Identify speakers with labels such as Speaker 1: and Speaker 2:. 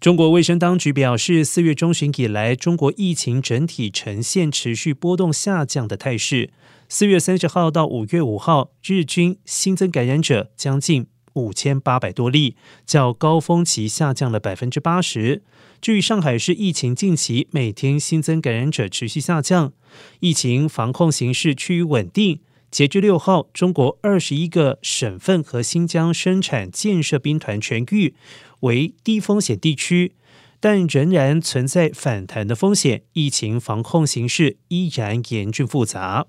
Speaker 1: 中国卫生当局表示，四月中旬以来，中国疫情整体呈现持续波动下降的态势。四月三十号到五月五号，日均新增感染者将近五千八百多例，较高峰期下降了百分之八十。至于上海市疫情，近期每天新增感染者持续下降，疫情防控形势趋于稳定。截至六号，中国二十一个省份和新疆生产建设兵团全域为低风险地区，但仍然存在反弹的风险。疫情防控形势依然严峻复杂。